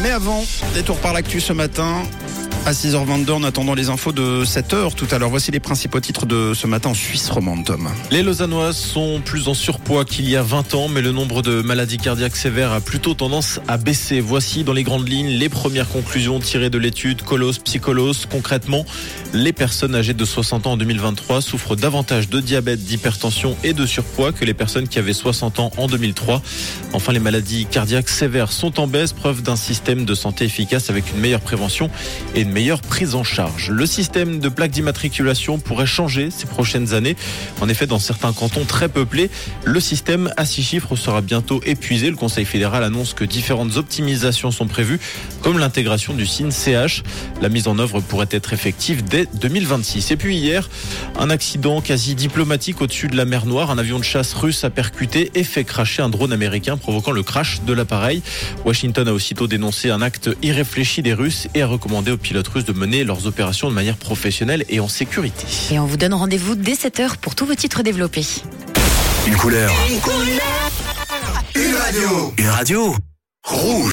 Mais avant, détour par l'actu ce matin. À 6h22, en attendant les infos de 7h tout à l'heure, voici les principaux titres de ce matin en Suisse romande. Les Lausannois sont plus en surpoids qu'il y a 20 ans, mais le nombre de maladies cardiaques sévères a plutôt tendance à baisser. Voici dans les grandes lignes les premières conclusions tirées de l'étude Colos Psycholos. Concrètement, les personnes âgées de 60 ans en 2023 souffrent davantage de diabète, d'hypertension et de surpoids que les personnes qui avaient 60 ans en 2003. Enfin, les maladies cardiaques sévères sont en baisse, preuve d'un système de santé efficace avec une meilleure prévention et une meilleure prise en charge. Le système de plaques d'immatriculation pourrait changer ces prochaines années. En effet, dans certains cantons très peuplés, le système à six chiffres sera bientôt épuisé. Le Conseil fédéral annonce que différentes optimisations sont prévues, comme l'intégration du signe CH. La mise en œuvre pourrait être effective dès 2026. Et puis hier, un accident quasi diplomatique au-dessus de la mer Noire. Un avion de chasse russe a percuté et fait cracher un drone américain, provoquant le crash de l'appareil. Washington a aussitôt dénoncé un acte irréfléchi des Russes et a recommandé aux pilotes russes de mener leurs opérations de manière professionnelle et en sécurité. Et on vous donne rendez-vous dès 7h pour tous vos titres développés. Une couleur. Une radio. Une radio. Rouge.